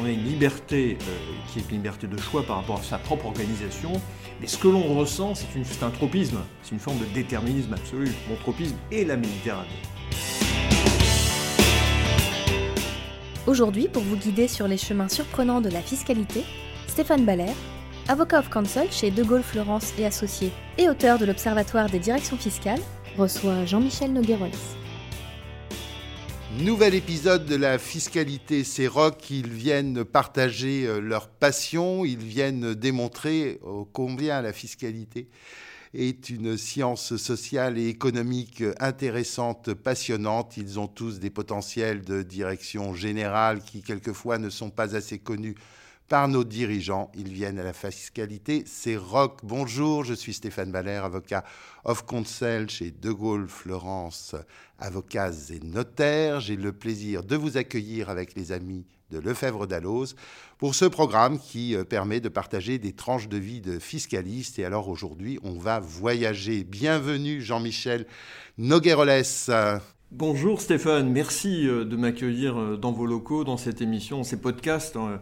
On a une liberté euh, qui est une liberté de choix par rapport à sa propre organisation, mais ce que l'on ressent, c'est un tropisme, c'est une forme de déterminisme absolu. Mon tropisme est la Méditerranée. Aujourd'hui, pour vous guider sur les chemins surprenants de la fiscalité, Stéphane Baller, avocat of counsel chez De Gaulle Florence et Associés et auteur de l'Observatoire des directions fiscales, reçoit Jean-Michel Nogueroles. Nouvel épisode de la fiscalité. Ces rocs, ils viennent partager euh, leur passion, ils viennent démontrer euh, combien la fiscalité est une science sociale et économique intéressante, passionnante. Ils ont tous des potentiels de direction générale qui quelquefois ne sont pas assez connus par nos dirigeants. Ils viennent à la fiscalité. C'est rock. Bonjour, je suis Stéphane Baller, avocat of counsel chez De Gaulle Florence, avocats et notaires. J'ai le plaisir de vous accueillir avec les amis de Lefebvre d'Alloz pour ce programme qui euh, permet de partager des tranches de vie de fiscalistes. Et alors aujourd'hui, on va voyager. Bienvenue Jean-Michel Nogueroles. Bonjour Stéphane, merci euh, de m'accueillir euh, dans vos locaux, dans cette émission, ces podcasts hein,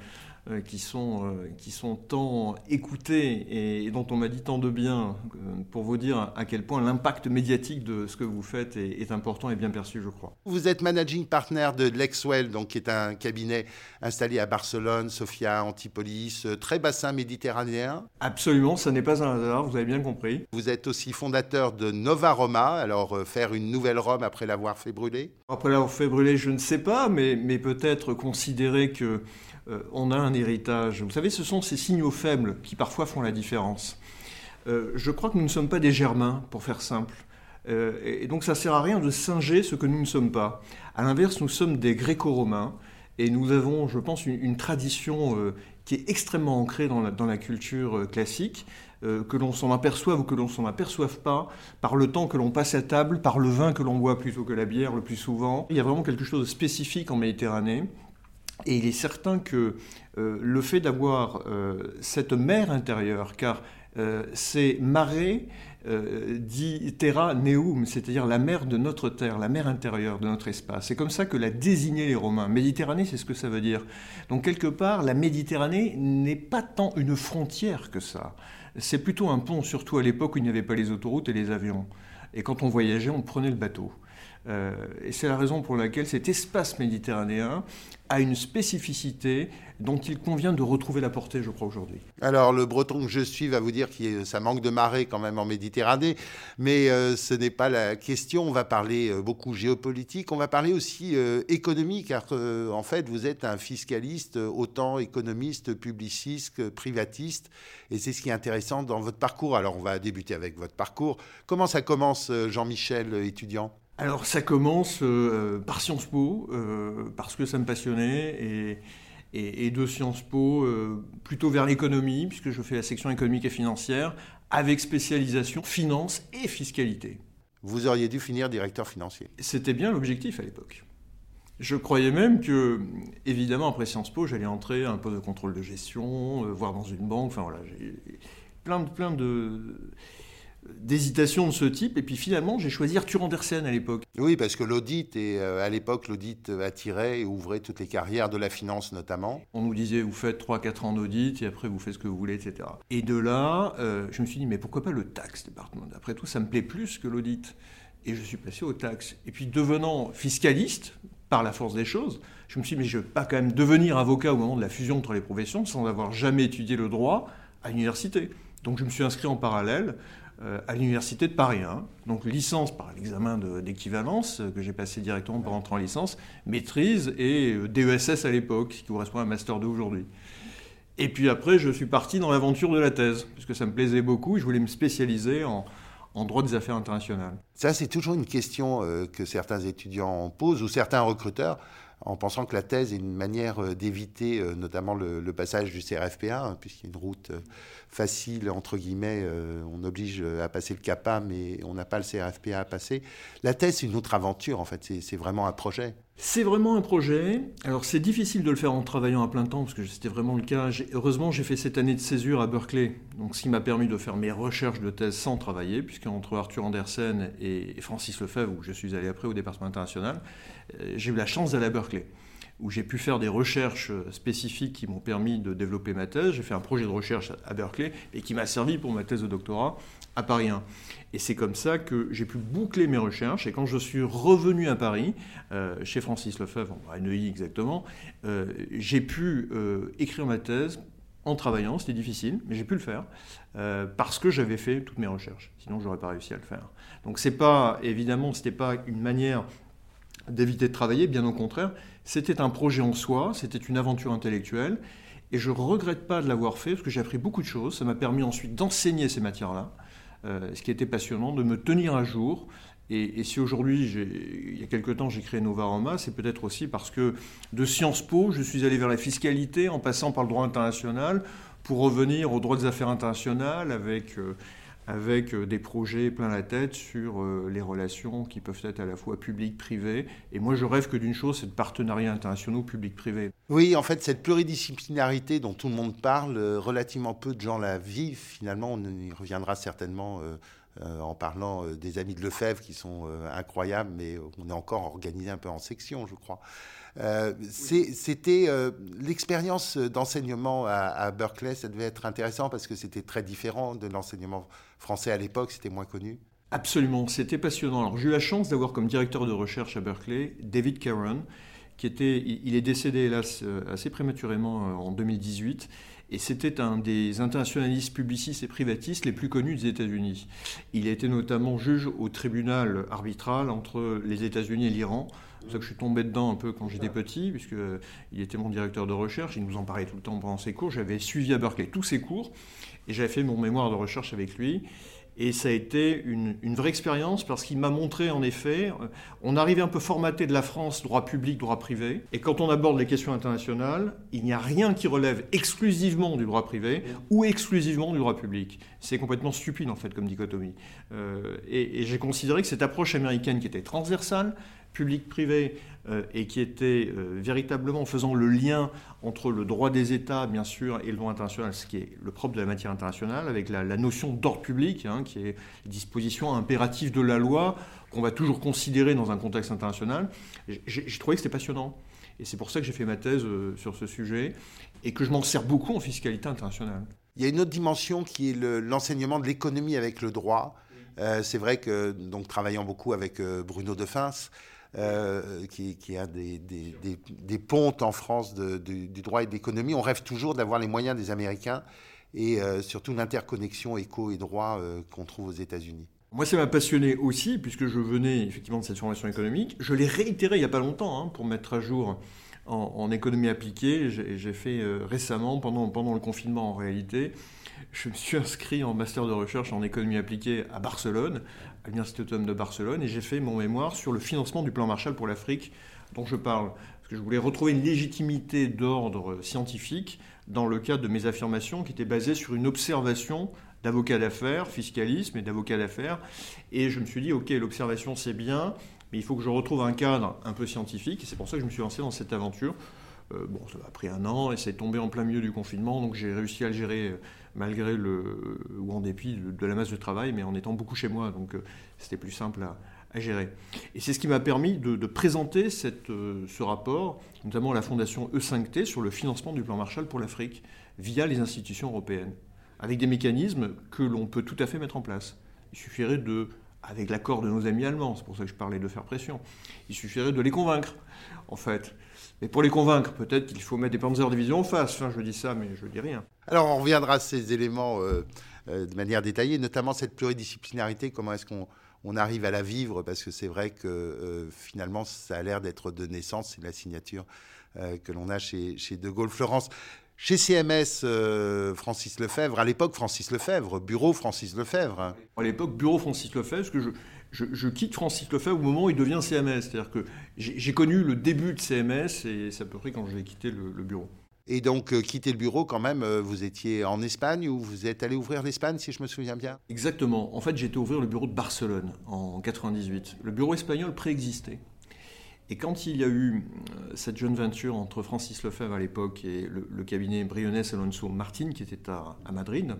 qui, sont, euh, qui sont tant écoutés et dont on m'a dit tant de bien euh, pour vous dire à quel point l'impact médiatique de ce que vous faites est, est important et bien perçu, je crois. Vous êtes managing partner de Lexwell, donc qui est un cabinet installé à Barcelone, Sofia, Antipolis, euh, très bassin méditerranéen. Absolument, ça n'est pas un hasard, vous avez bien compris. Vous êtes aussi fondateur de Nova Roma, alors euh, faire une nouvelle Rome après l'avoir fait brûler. Après l'avoir fait brûler, je ne sais pas, mais, mais peut-être considérer que euh, on a un héritage. Vous savez, ce sont ces signaux faibles qui parfois font la différence. Euh, je crois que nous ne sommes pas des Germains, pour faire simple. Euh, et, donc ça sert à rien de singer ce que nous ne sommes pas. À l'inverse, nous sommes des gréco-romains et nous avons, je pense, une, tradition qui est extrêmement ancrée dans la, dans la culture classique, que l'on s'en aperçoive ou que l'on s'en aperçoive pas, par le temps que l'on passe à table, par le vin que l'on boit plutôt que la bière le plus souvent. Il y a vraiment quelque chose de spécifique en Méditerranée. Et il est certain que euh, le fait d'avoir euh, cette mer intérieure, car euh, c'est marée dit terra neum, c'est-à-dire la mer de notre terre, la mer intérieure de notre espace. C'est comme ça que l'a désigné les Romains. Méditerranée, c'est ce que ça veut dire. Donc quelque part, la Méditerranée n'est pas tant une frontière que ça. C'est plutôt un pont, surtout à l'époque où il n'y avait pas les autoroutes et les avions. Et quand on voyageait, on prenait le bateau. Euh, et c'est la raison pour laquelle cet espace méditerranéen a une spécificité dont il convient de retrouver la portée, je crois, aujourd'hui. Alors le breton que je suis va vous dire que ça manque de marée quand même en Méditerranée, mais euh, ce n'est pas la question. On va parler euh, beaucoup géopolitique, on va parler aussi euh, économie, car en fait vous êtes un fiscaliste, autant économiste, publiciste privatiste, et c'est ce qui est intéressant dans votre parcours. Alors on va débuter avec votre parcours. Comment ça commence, Jean-Michel, étudiant? Alors ça commence euh, par Sciences Po, euh, parce que ça me passionnait, et, et, et de Sciences Po euh, plutôt vers l'économie, puisque je fais la section économique et financière, avec spécialisation finance et fiscalité. Vous auriez dû finir directeur financier. C'était bien l'objectif à l'époque. Je croyais même que, évidemment, après Sciences Po, j'allais entrer à un poste de contrôle de gestion, voire dans une banque. Enfin voilà, j'ai plein de, plein de d'hésitations de ce type. Et puis finalement, j'ai choisi Arthur Andersen à l'époque. Oui, parce que l'audit, et euh, à l'époque, l'audit attirait et ouvrait toutes les carrières de la finance notamment. On nous disait, vous faites 3-4 ans d'audit et après vous faites ce que vous voulez, etc. Et de là, euh, je me suis dit, mais pourquoi pas le tax département Après tout, ça me plaît plus que l'audit. Et je suis passé au tax. Et puis devenant fiscaliste, par la force des choses, je me suis dit, mais je ne vais pas quand même devenir avocat au moment de la fusion entre les professions sans avoir jamais étudié le droit à l'université. Donc je me suis inscrit en parallèle euh, à l'université de Paris 1. Donc licence par l'examen d'équivalence euh, que j'ai passé directement pour entrer en licence, maîtrise et euh, DESS à l'époque, qui correspond à un master 2 aujourd'hui. Et puis après, je suis parti dans l'aventure de la thèse, puisque ça me plaisait beaucoup. Je voulais me spécialiser en, droit des affaires internationales. Ça, c'est toujours une question que certains étudiants posent ou certains recruteurs. En pensant que la thèse est une manière d'éviter notamment le, passage du CRFPA, hein, puisqu'il y a une route facile, entre guillemets, on oblige à passer le CAPA, mais on n'a pas le CRFPA à passer. La thèse, c'est une autre aventure, en fait, c'est vraiment un projet. C'est vraiment un projet. Alors c'est difficile de le faire en travaillant à plein temps, parce que c'était vraiment le cas. Heureusement, j'ai fait cette année de césure à Berkeley, donc ce qui m'a permis de faire mes recherches de thèse sans travailler, puisque entre Arthur Andersen et Francis Lefebvre, où je suis allé après au département international, euh, j'ai eu la chance d'aller à Berkeley où j'ai pu faire des recherches spécifiques qui m'ont permis de développer ma thèse. J'ai fait un projet de recherche à Berkeley et qui m'a servi pour ma thèse de doctorat à Paris 1. Et c'est comme ça que j'ai pu boucler mes recherches. Et quand je suis revenu à Paris, euh, chez Francis Lefebvre, à Neuilly exactement, euh, j'ai pu euh, écrire ma thèse en travaillant. C'était difficile, mais j'ai pu le faire parce que j'avais fait toutes mes recherches. Sinon, j'aurais pas réussi à le faire. Donc, c'est pas évidemment, c'était pas une manière d'éviter de travailler. Bien au contraire, c'était un projet en soi. C'était une aventure intellectuelle. Et je regrette pas de l'avoir fait parce que j'ai appris beaucoup de choses. Ça m'a permis ensuite d'enseigner ces matières-là. Euh, ce qui était passionnant, de me tenir à jour. Et, si aujourd'hui, il y a quelque temps, j'ai créé Novaroma, c'est peut-être aussi parce que de Sciences Po, je suis allé vers la fiscalité en passant par le droit international pour revenir au droit des affaires internationales avec euh, avec euh, des projets plein la tête sur euh, les relations qui peuvent être à la fois publiques-privées. Et moi, je rêve que d'une chose, c'est de partenariats internationaux publics-privés. Oui, en fait, cette pluridisciplinarité dont tout le monde parle, euh, relativement peu de gens la vivent. Finalement, on y reviendra certainement en parlant des amis de Lefebvre qui sont incroyables, mais on est encore organisé un peu en section, je crois. C'était l'expérience d'enseignement à, Berkeley, ça devait être intéressant parce que c'était très différent de l'enseignement français à l'époque, c'était moins connu. Absolument, c'était passionnant. Alors j'ai eu la chance d'avoir comme directeur de recherche à Berkeley David Caron, qui était, il est décédé hélas euh, assez prématurément euh, en 2018, et c'était un des internationalistes publicistes et privatistes les plus connus des États-Unis. Il a été notamment juge au tribunal arbitral entre les États-Unis et l'Iran. C'est pour ça que je suis tombé dedans un peu quand j'étais petit, puisque euh, était mon directeur de recherche, il nous en parlait tout le temps pendant ses cours. J'avais suivi à Berkeley tous ses cours, et j'avais fait mon mémoire de recherche avec lui. Et ça a été une, vraie expérience parce qu'il m'a montré en effet, euh, on arrivait un peu formaté de la France, droit public, droit privé. Et quand on aborde les questions internationales, il n'y a rien qui relève exclusivement du droit privé ou exclusivement du droit public. C'est complètement stupide en fait comme dichotomie. Euh, et j'ai considéré que cette approche américaine qui était transversale, public-privé et qui était euh, véritablement faisant le lien entre le droit des États, bien sûr, et le droit international, ce qui est le propre de la matière internationale, avec la, notion d'ordre public, hein, qui est disposition impérative de la loi, qu'on va toujours considérer dans un contexte international. J'ai trouvé que c'était passionnant. Et c'est pour ça que j'ai fait ma thèse euh, sur ce sujet et que je m'en sers beaucoup en fiscalité internationale. Il y a une autre dimension qui est l'enseignement de l'économie avec le droit. c'est vrai que, donc, travaillant beaucoup avec Bruno Defins, euh, qui, est un des, des, pontes en France du droit et de l'économie. On rêve toujours d'avoir les moyens des Américains et euh, surtout l'interconnexion éco et droit euh, qu'on trouve aux États-Unis. Moi, ça m'a passionné aussi, puisque je venais effectivement de cette formation économique. Je l'ai réitéré il n'y a pas longtemps hein, pour mettre à jour en, économie appliquée. J'ai fait récemment, pendant, pendant le confinement en réalité, je me suis inscrit en master de recherche en économie appliquée à Barcelone, à l'Université autonome de Barcelone, et j'ai fait mon mémoire sur le financement du plan Marshall pour l'Afrique dont je parle. Parce que je voulais retrouver une légitimité d'ordre scientifique dans le cadre de mes affirmations qui étaient basées sur une observation d'avocat d'affaires, fiscalisme et d'avocat d'affaires. Et je me suis dit, ok, l'observation c'est bien, mais il faut que je retrouve un cadre un peu scientifique, et c'est pour ça que je me suis lancé dans cette aventure. Euh, bon, ça m'a pris un an et c'est tombé en plein milieu du confinement, donc j'ai réussi à le gérer euh, malgré le, ou en dépit de, la masse de travail, mais en étant beaucoup chez moi, donc euh, c'était plus simple à, gérer. Et c'est ce qui m'a permis de, présenter ce rapport, notamment à la fondation E5T, sur le financement du plan Marshall pour l'Afrique, via les institutions européennes, avec des mécanismes que l'on peut tout à fait mettre en place. Il suffirait de avec l'accord de nos amis allemands, c'est pour ça que je parlais de faire pression. Il suffirait de les convaincre, en fait. Mais pour les convaincre, peut-être qu'il faut mettre des Panzer-Division en face. Enfin, je dis ça, mais je dis rien. Alors, on reviendra à ces éléments euh, euh, de manière détaillée, notamment cette pluridisciplinarité. Comment est-ce qu'on on arrive à la vivre Parce que c'est vrai que euh, finalement, ça a l'air d'être de naissance. C'est la signature que l'on a chez, chez De Gaulle Florence. Chez CMS, euh, Francis Lefebvre, à l'époque Francis Lefebvre, bureau Francis Lefebvre. À l'époque, bureau Francis Lefebvre, parce que je, je, quitte Francis Lefebvre au moment où il devient CMS. C'est-à-dire que j'ai connu le début de CMS et c'est à peu près quand je vais quitter le, bureau. Et donc, euh, quitter le bureau, quand même, euh, vous étiez en Espagne ou vous êtes allé ouvrir l'Espagne, si je me souviens bien? Exactement. En fait, j'ai été ouvrir le bureau de Barcelone en 98. Le bureau espagnol préexistait. Et quand il y a eu euh, cette jeune venture entre Francis Lefebvre à l'époque et le, cabinet Briones Alonso Martin, qui était à, Madrid,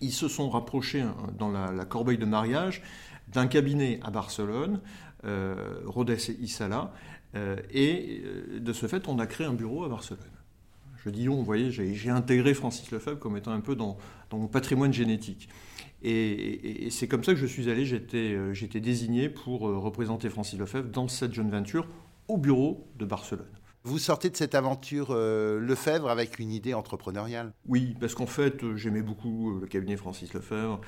ils se sont rapprochés hein, dans la, corbeille de mariage d'un cabinet à Barcelone, euh, Rodès et Isala, euh, et de ce fait, on a créé un bureau à Barcelone. Je dis on, vous voyez, j'ai intégré Francis Lefebvre comme étant un peu dans mon patrimoine génétique. Et, c'est comme ça que je suis allé, j'étais euh, désigné pour euh, représenter Francis Lefebvre dans cette jeune venture au bureau de Barcelone. Vous sortez de cette aventure euh, Lefebvre avec une idée entrepreneuriale? Oui, parce qu'en fait, j'aimais beaucoup le cabinet Francis Lefebvre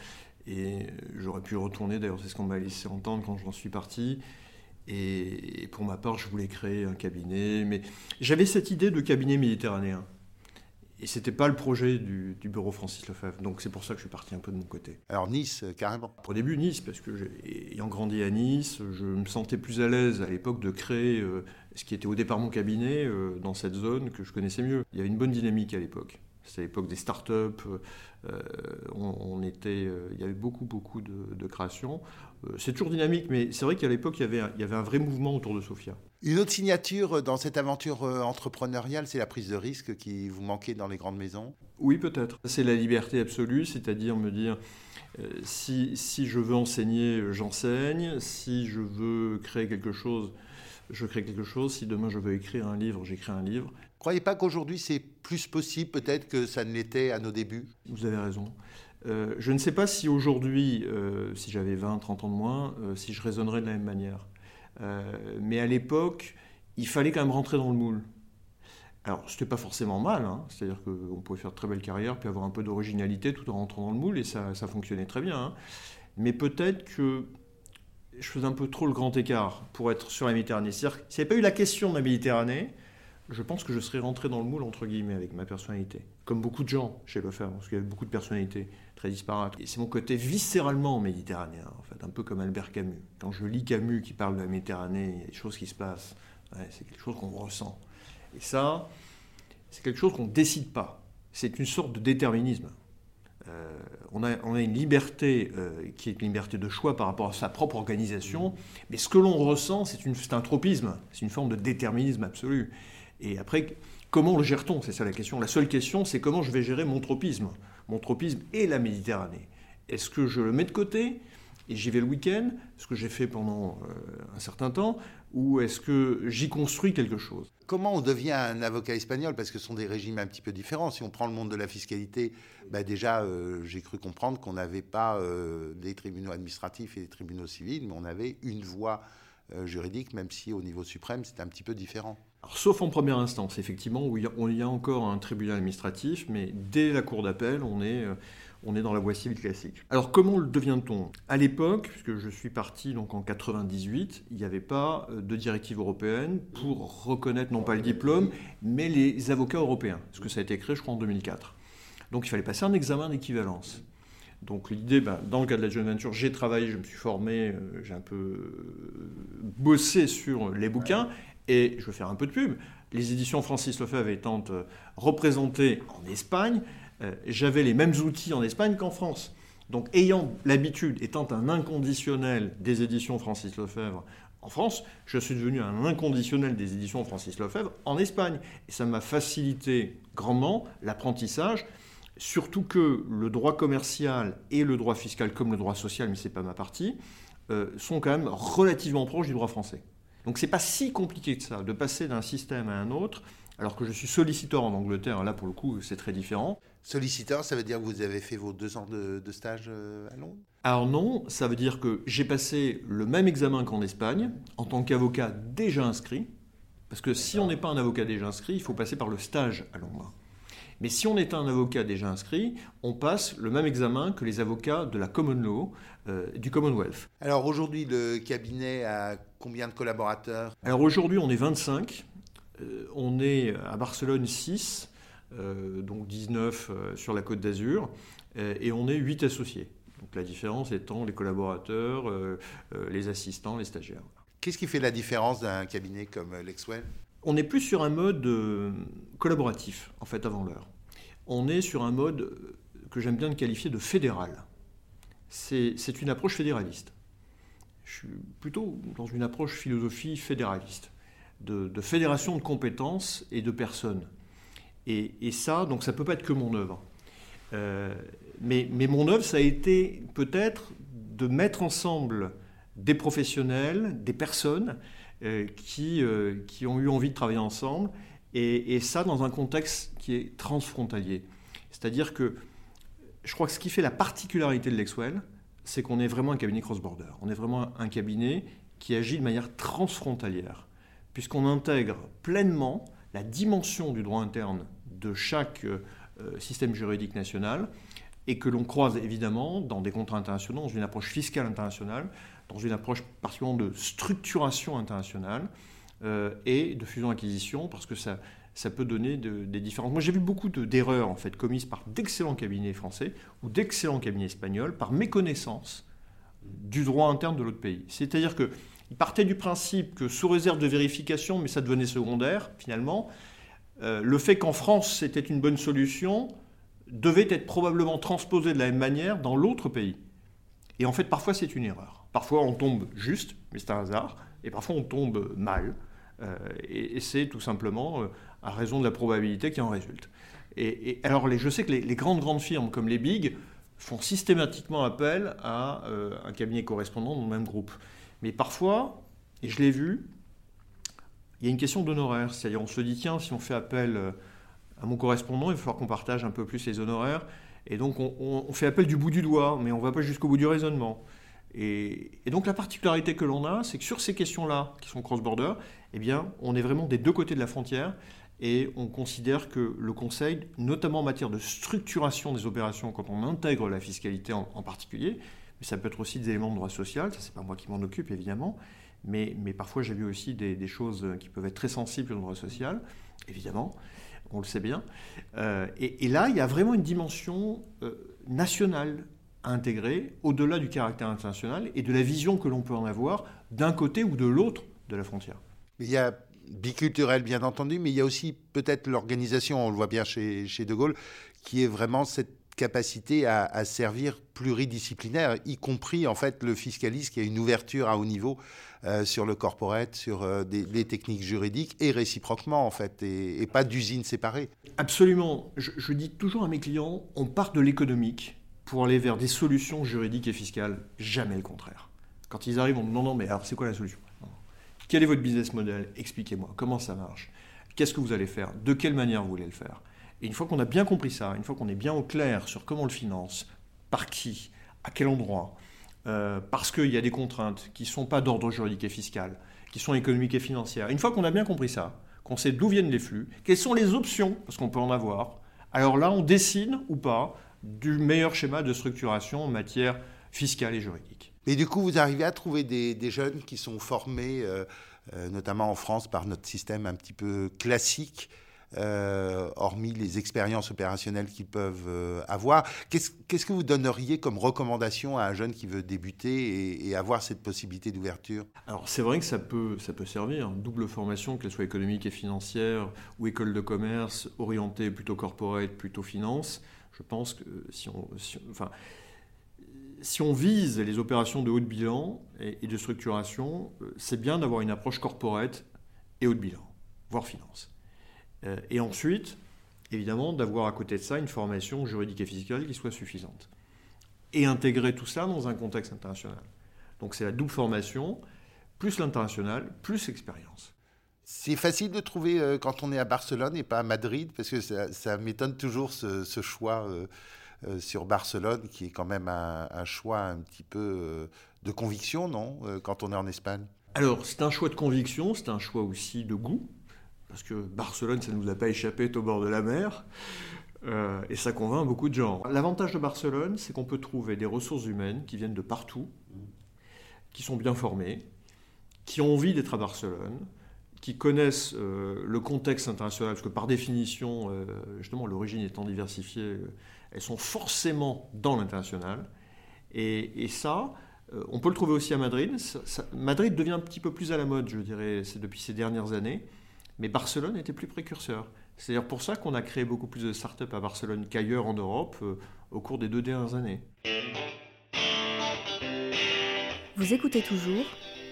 et j'aurais pu retourner, d'ailleurs c'est ce qu'on m'a laissé entendre quand j'en suis parti. Et pour ma part, je voulais créer un cabinet, mais j'avais cette idée de cabinet méditerranéen. Et c'était pas le projet du, bureau Francis Lefebvre. Donc c'est pour ça que je suis parti un peu de mon côté. Alors Nice, euh, carrément. Au début Nice, parce que ayant grandi à Nice, je me sentais plus à l'aise à l'époque de créer euh, ce qui était au départ mon cabinet euh, dans cette zone que je connaissais mieux. Il y avait une bonne dynamique à l'époque. C'était l'époque des startups. on, était, il y avait beaucoup beaucoup de, de créations. c'est toujours dynamique, mais c'est vrai qu'à l'époque il y avait il y avait un vrai mouvement autour de Sofia. Une autre signature dans cette aventure euh, entrepreneuriale, c'est la prise de risque qui vous manquait dans les grandes maisons? Oui, peut-être. C'est la liberté absolue, c'est-à-dire me dire euh, si, si, je veux enseigner, j'enseigne. Si je veux créer quelque chose, je crée quelque chose. Si demain je veux écrire un livre, j'écris un livre. Croyez pas qu'aujourd'hui c'est plus possible peut-être que ça ne l'était à nos débuts? Vous avez raison. Euh, je ne sais pas si aujourd'hui, si j'avais 20, 30 ans de moins, si je raisonnerais de la même manière. Euh, mais à l'époque, il fallait quand même rentrer dans le moule. Alors, c'était pas forcément mal, hein. c'est-à-dire qu'on pouvait faire de très belle carrière puis avoir un peu d'originalité tout en rentrant dans le moule et ça, ça fonctionnait très bien. Hein. Mais peut-être que je faisais un peu trop le grand écart pour être sur la Méditerranée. C'est-à-dire s'il n'y avait pas eu la question de la Méditerranée, je pense que je serais rentré dans le moule, entre guillemets, avec ma personnalité. Comme beaucoup de gens chez Lefebvre, parce qu'il y avait beaucoup de personnalités très disparates. Et c'est mon côté viscéralement méditerranéen, en fait, un peu comme Albert Camus. Quand je lis Camus qui parle de la Méditerranée, il y a des choses qui se passent. c'est quelque chose qu'on ressent. Et ça, c'est quelque chose qu'on ne décide pas. C'est une sorte de déterminisme. Euh, on, a, une liberté euh, qui est une liberté de choix par rapport à sa propre organisation, mais ce que l'on ressent, c'est un tropisme, c'est une forme de déterminisme absolu. Et après, comment le gère-t-on? C'est ça la question. La seule question, c'est comment je vais gérer mon tropisme. Mon tropisme et la Méditerranée. Est-ce que je le mets de côté et j'y vais le week-end, ce que j'ai fait pendant euh, un certain temps, ou est-ce que j'y construis quelque chose? Comment on devient un avocat espagnol? Parce que ce sont des régimes un petit peu différents. Si on prend le monde de la fiscalité, bah déjà, euh, j'ai cru comprendre qu'on n'avait pas euh, des tribunaux administratifs et des tribunaux civils, mais on avait une voie juridique, même si au niveau suprême, c'est un petit peu différent sauf en première instance, effectivement, où il y, a, encore un tribunal administratif, mais dès la cour d'appel, on est, euh, dans la voie civile classique. Alors comment le devient-on? À l'époque, puisque je suis parti donc en 98, il n'y avait pas euh, de directive européenne pour reconnaître non pas le diplôme, mais les avocats européens, parce que ça a été créé, je crois, en 2004. Donc il fallait passer un examen d'équivalence. Donc l'idée, ben, dans le cas de la jeune venture, j'ai travaillé, je me suis formé, euh, j'ai un peu bossé sur les bouquins, et je vais faire un peu de pub. Les éditions Francis Lefebvre étant euh, représentées en Espagne, euh, j'avais les mêmes outils en Espagne qu'en France. Donc ayant l'habitude, étant un inconditionnel des éditions Francis Lefebvre en France, je suis devenu un inconditionnel des éditions Francis Lefebvre en Espagne. Et ça m'a facilité grandement l'apprentissage, surtout que le droit commercial et le droit fiscal, comme le droit social, mais ce n'est pas ma partie, euh, sont quand même relativement proches du droit français. Donc c'est pas si compliqué que ça de passer d'un système à un autre, alors que je suis solliciteur en Angleterre, là pour le coup c'est très différent. Solliciteur, ça veut dire que vous avez fait vos deux ans de, stage euh, à Londres? Alors non, ça veut dire que j'ai passé le même examen qu'en Espagne, en tant qu'avocat déjà inscrit, parce que si on n'est pas un avocat déjà inscrit, il faut passer par le stage à Londres. Mais si on est un avocat déjà inscrit, on passe le même examen que les avocats de la Common Law, euh, du Commonwealth. Alors aujourd'hui, le cabinet a combien de collaborateurs? Alors aujourd'hui, on est 25. Euh, on est à Barcelone 6. donc 19 sur la côte d'Azur, et on est 8 associés. Donc la différence étant les collaborateurs, les assistants, les stagiaires. Qu'est-ce qui fait la différence d'un cabinet comme Lexwell? On est plus sur un mode collaboratif, en fait, avant l'heure. On est sur un mode que j'aime bien qualifier de fédéral. C'est une approche fédéraliste. Je suis plutôt dans une approche philosophie fédéraliste, de, fédération de compétences et de personnes. Et, ça, donc ça ne peut pas être que mon œuvre. Euh, mais, mon œuvre, ça a été peut-être de mettre ensemble des professionnels, des personnes euh, qui, euh, qui ont eu envie de travailler ensemble, et, et, ça dans un contexte qui est transfrontalier. C'est-à-dire que je crois que ce qui fait la particularité de Lexwell, c'est qu'on est vraiment un cabinet cross-border. On est vraiment un cabinet qui agit de manière transfrontalière, puisqu'on intègre pleinement la dimension du droit interne de chaque euh, système juridique national et que l'on croise évidemment dans des contrats internationaux, dans une approche fiscale internationale, dans une approche particulièrement de structuration internationale euh, et de fusion-acquisition, parce que ça, ça peut donner des différences. Moi, j'ai vu beaucoup d'erreurs en fait commises par d'excellents cabinets français ou d'excellents cabinets espagnols par méconnaissance du droit interne de l'autre pays. C'est-à-dire qu'ils partaient du principe que sous réserve de vérification, mais ça devenait secondaire finalement, euh, le fait qu'en France c'était une bonne solution devait être probablement transposé de la même manière dans l'autre pays. Et en fait, parfois c'est une erreur. Parfois on tombe juste, mais c'est un hasard, et parfois on tombe mal. Euh, et, c'est tout simplement euh, à raison de la probabilité qui en résulte. Et, alors, je sais que les, grandes, grandes firmes comme les Big font systématiquement appel à euh, un cabinet correspondant dans le même groupe. Mais parfois, et je l'ai vu, il y a une question d'honoraires. C'est-à-dire, on se dit, tiens, si on fait appel à mon correspondant, il va falloir qu'on partage un peu plus les honoraires. Et donc, on, fait appel du bout du doigt, mais on ne va pas jusqu'au bout du raisonnement. Et, donc, la particularité que l'on a, c'est que sur ces questions-là, qui sont cross-border, eh bien, on est vraiment des deux côtés de la frontière et on considère que le Conseil, notamment en matière de structuration des opérations, quand on intègre la fiscalité en, particulier, mais ça peut être aussi des éléments de droit social, ça c'est pas moi qui m'en occupe évidemment, mais, mais parfois j'ai vu aussi des, choses qui peuvent être très sensibles au droit social, évidemment, on le sait bien. Euh, et, là, il y a vraiment une dimension euh, nationale à intégrer, au-delà du caractère international et de la vision que l'on peut en avoir d'un côté ou de l'autre de la frontière. Il y a biculturel, bien entendu, mais il y a aussi peut-être l'organisation, on le voit bien chez, chez De Gaulle, qui est vraiment cette capacité à, servir pluridisciplinaire, y compris en fait le fiscaliste qui a une ouverture à haut niveau euh, sur le corporate, sur euh, des, les techniques juridiques et réciproquement en fait, et, pas d'usine séparée. Absolument. Je, je, dis toujours à mes clients, on part de l'économique pour aller vers des solutions juridiques et fiscales, jamais le contraire. Quand ils arrivent, on me non, mais alors c'est quoi la solution? Quel est votre business model? Expliquez-moi. Comment ça marche? Qu'est-ce que vous allez faire? De quelle manière vous voulez le faire? Et une fois qu'on a bien compris ça, une fois qu'on est bien au clair sur comment on le finance, par qui, à quel endroit, euh, parce qu'il y a des contraintes qui ne sont pas d'ordre juridique et fiscal, qui sont économiques et financières. Une fois qu'on a bien compris ça, qu'on sait d'où viennent les flux, quelles sont les options, parce qu'on peut en avoir, alors là, on décide ou pas du meilleur schéma de structuration en matière fiscale et juridique. Et du coup, vous arrivez à trouver des, jeunes qui sont formés, euh, euh, notamment en France, par notre système un petit peu classique, euh, hormis les expériences opérationnelles qu'ils peuvent avoir. Qu'est-ce que vous donneriez comme recommandation à un jeune qui veut débuter et, avoir cette possibilité d'ouverture? Alors c'est vrai que ça peut, ça peut servir. Double formation, qu'elle soit économique et financière, ou école de commerce, orientée plutôt corporate, plutôt finance. Je pense que si on... enfin, si on vise les opérations de haut de bilan et, de structuration, euh, c'est bien d'avoir une approche corporate et haut de bilan, voire finance. Euh, et ensuite, évidemment, d'avoir à côté de ça une formation juridique et fiscale qui soit suffisante. Et intégrer tout ça dans un contexte international. Donc c'est la double formation, plus l'international, plus l'expérience. C'est facile de trouver euh, quand on est à Barcelone et pas à Madrid, parce que ça, m'étonne toujours ce, choix. Euh, sur Barcelone, qui est quand même un, choix un petit peu euh, de conviction, non, euh, quand on est en Espagne? Alors, c'est un choix de conviction, c'est un choix aussi de goût, parce que Barcelone, ça ne nous a pas échappé, au bord de la mer. et ça convainc beaucoup de gens. L'avantage de Barcelone, c'est qu'on peut trouver des ressources humaines qui viennent de partout, qui sont bien formées, qui ont envie d'être à Barcelone, qui connaissent le contexte international, parce que par définition, justement, l'origine étant diversifiée, elles sont forcément dans l'international. Et, ça, on peut le trouver aussi à Madrid. Madrid devient un petit peu plus à la mode, je dirais, depuis ces dernières années. Mais Barcelone était plus précurseur. C'est d'ailleurs pour ça qu'on a créé beaucoup plus de startups à Barcelone qu'ailleurs en Europe euh, au cours des deux dernières années. Vous écoutez toujours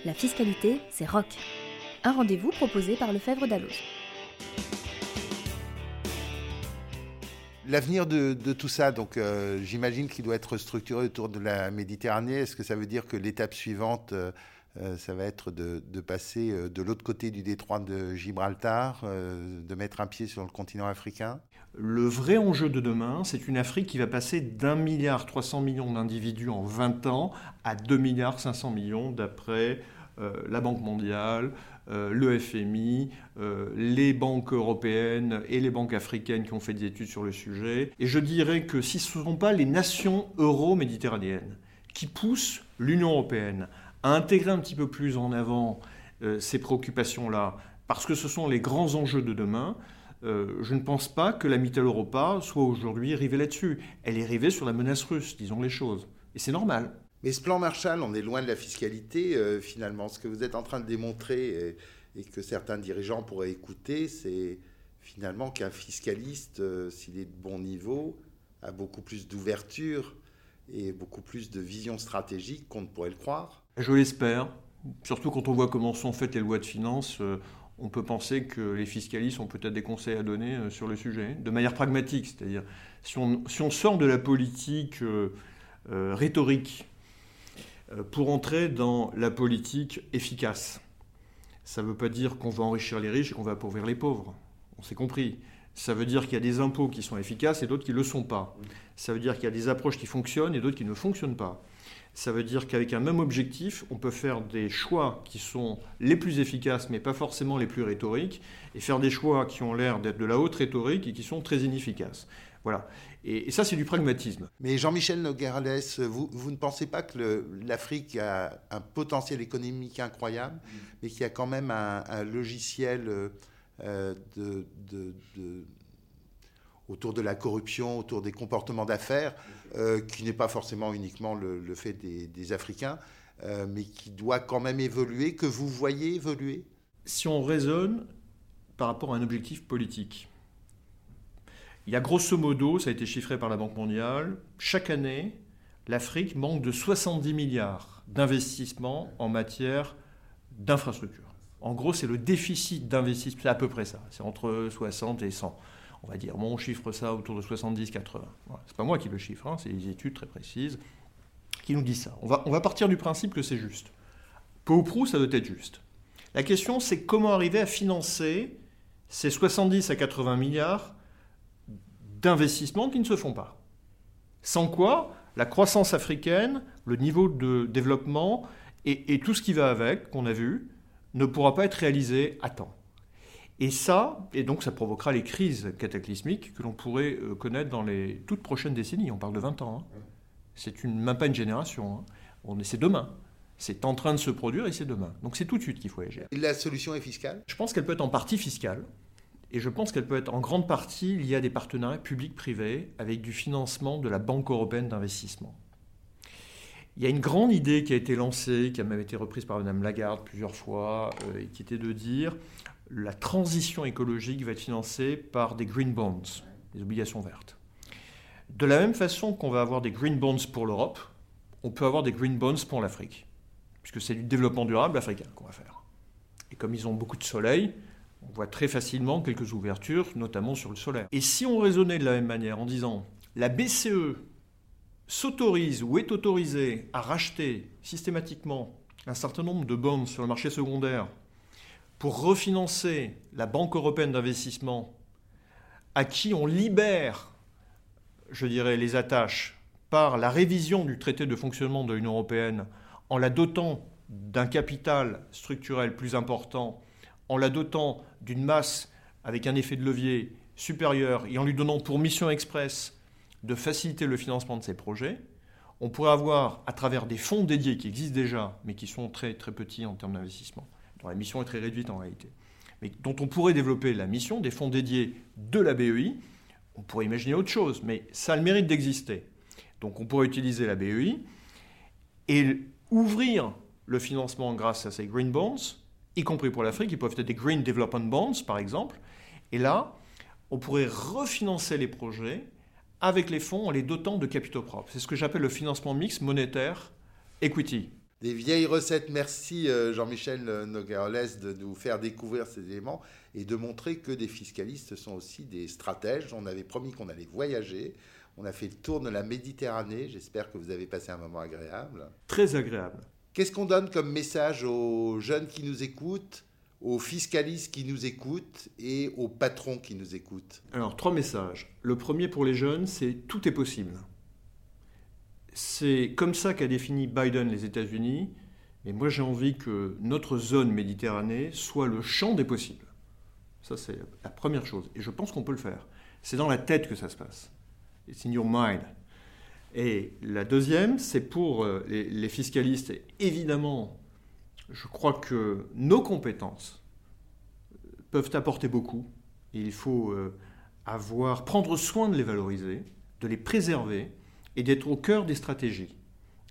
La fiscalité, c'est rock. Un rendez-vous proposé par Lefebvre Dalloz. L'avenir de, tout ça, donc euh, j'imagine qu'il doit être structuré autour de la Méditerranée. Est-ce que ça veut dire que l'étape suivante euh, euh, ça va être de, passer euh, de l'autre côté du détroit de Gibraltar, euh, de mettre un pied sur le continent africain? Le vrai enjeu de demain, c'est une Afrique qui va passer d'un milliard 300 millions d'individus en 20 ans à 2 milliards 500 millions d'après la Banque mondiale, le FMI, les banques européennes et les banques africaines qui ont fait des études sur le sujet. Et je dirais que si ce ne sont pas les nations euro-méditerranéennes qui poussent l'Union européenne à intégrer un petit peu plus en avant euh, ces préoccupations-là, parce que ce sont les grands enjeux de demain, euh, je ne pense pas que la Mitteleuropa soit aujourd'hui rivée là-dessus. Elle est rivée sur la menace russe, disons les choses. Et c'est normal. Mais ce plan Marshall, on est loin de la fiscalité, euh, finalement. Ce que vous êtes en train de démontrer et, que certains dirigeants pourraient écouter, c'est finalement qu'un fiscaliste, s'il est de bon niveau, a beaucoup plus d'ouverture et beaucoup plus de vision stratégique qu'on ne pourrait le croire. Je l'espère. Surtout quand on voit comment sont faites les lois de finances, euh, on peut penser que les fiscalistes ont peut-être des conseils à donner euh, sur le sujet, de manière pragmatique. C'est-à-dire, si on, sort de la politique euh, rhétorique pour entrer dans la politique efficace, ça ne veut pas dire qu'on va enrichir les riches et qu'on va appauvrir les pauvres. On s'est compris. Ça veut dire qu'il y a des impôts qui sont efficaces et d'autres qui ne le sont pas. Ça veut dire qu'il y a des approches qui fonctionnent et d'autres qui ne fonctionnent pas. Ça veut dire qu'avec un même objectif, on peut faire des choix qui sont les plus efficaces, mais pas forcément les plus rhétoriques, et faire des choix qui ont l'air d'être de la haute rhétorique et qui sont très inefficaces. Voilà. Et, ça, c'est du pragmatisme. Mais Jean-Michel Nogales, vous, vous, ne pensez pas que l'Afrique a un potentiel économique incroyable, mais qu'il y a quand même un, logiciel euh, de, de autour de la corruption, autour des comportements d'affaires, euh, qui n'est pas forcément uniquement le, fait des, Africains, euh, mais qui doit quand même évoluer, que vous voyez évoluer? Si on raisonne par rapport à un objectif politique, il y a grosso modo, ça a été chiffré par la Banque mondiale, chaque année, l'Afrique manque de 70 milliards d'investissements en matière d'infrastructure. En gros, c'est le déficit d'investissement, c'est à peu près ça, c'est entre 60 et 100 on va dire, bon, on chiffre ça autour de 70-80. c'est pas moi qui le chiffre, hein, c'est des études très précises qui nous disent ça. On va, on va partir du principe que c'est juste. Peu ou prou, ça doit être juste. La question, c'est comment arriver à financer ces 70 à 80 milliards d'investissements qui ne se font pas. Sans quoi, la croissance africaine, le niveau de développement et, et tout ce qui va avec, qu'on a vu, ne pourra pas être réalisé à temps. Et ça, et donc ça provoquera les crises cataclysmiques que l'on pourrait euh, connaître dans les toutes prochaines décennies. On parle de 20 ans. Hein. C'est une, même pas une génération. Hein. On c'est demain. C'est en train de se produire et c'est demain. Donc c'est tout de suite qu'il faut agir. Et la solution est fiscale? Je pense qu'elle peut être en partie fiscale. Et je pense qu'elle peut être en grande partie liée à des partenariats publics-privés avec du financement de la Banque européenne d'investissement. Il y a une grande idée qui a été lancée, qui a même été reprise par Mme Lagarde plusieurs fois, euh, et qui était de dire la transition écologique va être financée par des green bonds, des obligations vertes. De la même façon qu'on va avoir des green bonds pour l'Europe, on peut avoir des green bonds pour l'Afrique, puisque c'est du développement durable africain qu'on va faire. Et comme ils ont beaucoup de soleil, on voit très facilement quelques ouvertures, notamment sur le solaire. Et si on raisonnait de la même manière en disant la BCE s'autorise ou est autorisée à racheter systématiquement un certain nombre de bonds sur le marché secondaire pour refinancer la Banque européenne d'investissement, à qui on libère, je dirais, les attaches par la révision du traité de fonctionnement de l'Union européenne, en la dotant d'un capital structurel plus important, en la dotant d'une masse avec un effet de levier supérieur et en lui donnant pour mission express de faciliter le financement de ces projets, on pourrait avoir, à travers des fonds dédiés qui existent déjà, mais qui sont très, très petits en termes d'investissement, la mission est très réduite en réalité. mais dont on pourrait développer la mission, des fonds dédiés de la BEI. On pourrait imaginer autre chose, mais ça a le mérite d'exister. Donc on pourrait utiliser la BEI et ouvrir le financement grâce à ces green bonds, y compris pour l'Afrique, ils peuvent être des green development bonds par exemple. Et là, on pourrait refinancer les projets avec les fonds en les dotant de capitaux propres. C'est ce que j'appelle le financement mix monétaire equity. Des vieilles recettes. Merci euh, Jean-Michel Nogueroles de nous faire découvrir ces éléments et de montrer que des fiscalistes sont aussi des stratèges. On avait promis qu'on allait voyager. On a fait le tour de la Méditerranée. J'espère que vous avez passé un moment agréable. Très agréable. Qu'est-ce qu'on donne comme message aux jeunes qui nous écoutent, aux fiscalistes qui nous écoutent et aux patrons qui nous écoutent? Alors, trois messages. Le premier pour les jeunes, c'est tout est possible. C'est comme ça qu'a défini Biden les États-Unis, mais moi j'ai envie que notre zone Méditerranée soit le champ des possibles. Ça, c'est la première chose. Et je pense qu'on peut le faire. C'est dans la tête que ça se passe. It's in your mind. Et la deuxième, c'est pour euh, les, fiscalistes. évidemment, je crois que nos compétences euh, peuvent apporter beaucoup. il faut euh, avoir, prendre soin de les valoriser, de les préserver et d'être au cœur des stratégies.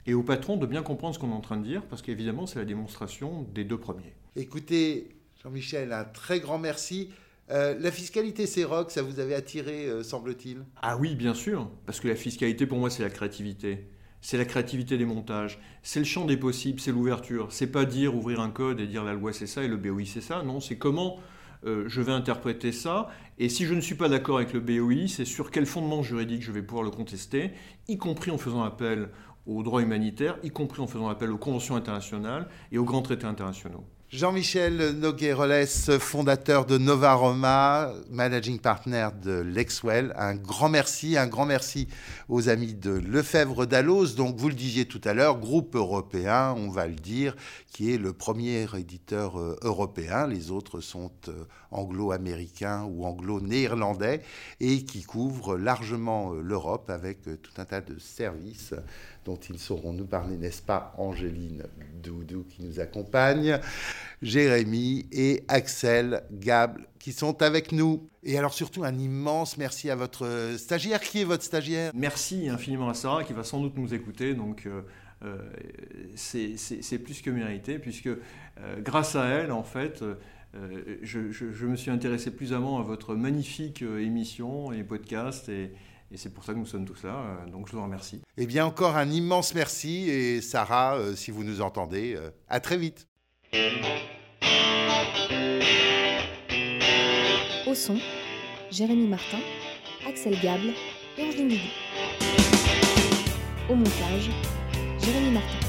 Et aux patrons de bien comprendre ce qu'on est en train de dire, parce qu'évidemment, c'est la démonstration des deux premiers. Écoutez, Jean-Michel, un très grand merci. Euh, la fiscalité CEROC, ça vous avait attiré, euh, semble-t-il? Ah oui, bien sûr, parce que la fiscalité, pour moi, c'est la créativité. C'est la créativité des montages. C'est le champ des possibles, c'est l'ouverture. C'est pas dire, ouvrir un code et dire la loi c'est ça et le BOI c'est ça. Non, c'est comment euh, je vais interpréter ça. Et si je ne suis pas d'accord avec le BOI, c'est sur quel fondement juridique je vais pouvoir le contester, y compris en faisant appel aux droits humanitaires, y compris en faisant appel aux conventions internationales et aux grands traités internationaux. Jean-Michel Nogueroles, fondateur de Nova Roma, managing partner de Lexwell. Un grand merci, un grand merci aux amis de Lefebvre d'Allos. Donc, vous le disiez tout à l'heure, groupe européen, on va le dire, qui est le premier éditeur euh, européen. Les autres sont euh, anglo-américains ou anglo-néerlandais et qui couvrent largement euh, l'Europe avec tout un tas de services dont ils sauront nous parler, n'est-ce pas, Angéline Doudou qui nous accompagne, Jérémy et Axel Gable qui sont avec nous. Et alors surtout un immense merci à votre stagiaire. Qui est votre stagiaire? Merci infiniment à Sarah qui va sans doute nous écouter. Donc euh, euh, c'est plus que mérité puisque euh, grâce à elle, en fait, je, je, me suis intéressé plus avant à votre magnifique émission et podcast et, et c'est pour ça que nous sommes tous là. Donc je vous remercie. Eh bien, encore un immense merci. Et Sarah, si vous nous entendez, à très vite. Au son, Jérémy Martin, Axel Gable et Angeline Au montage, Jérémy Martin.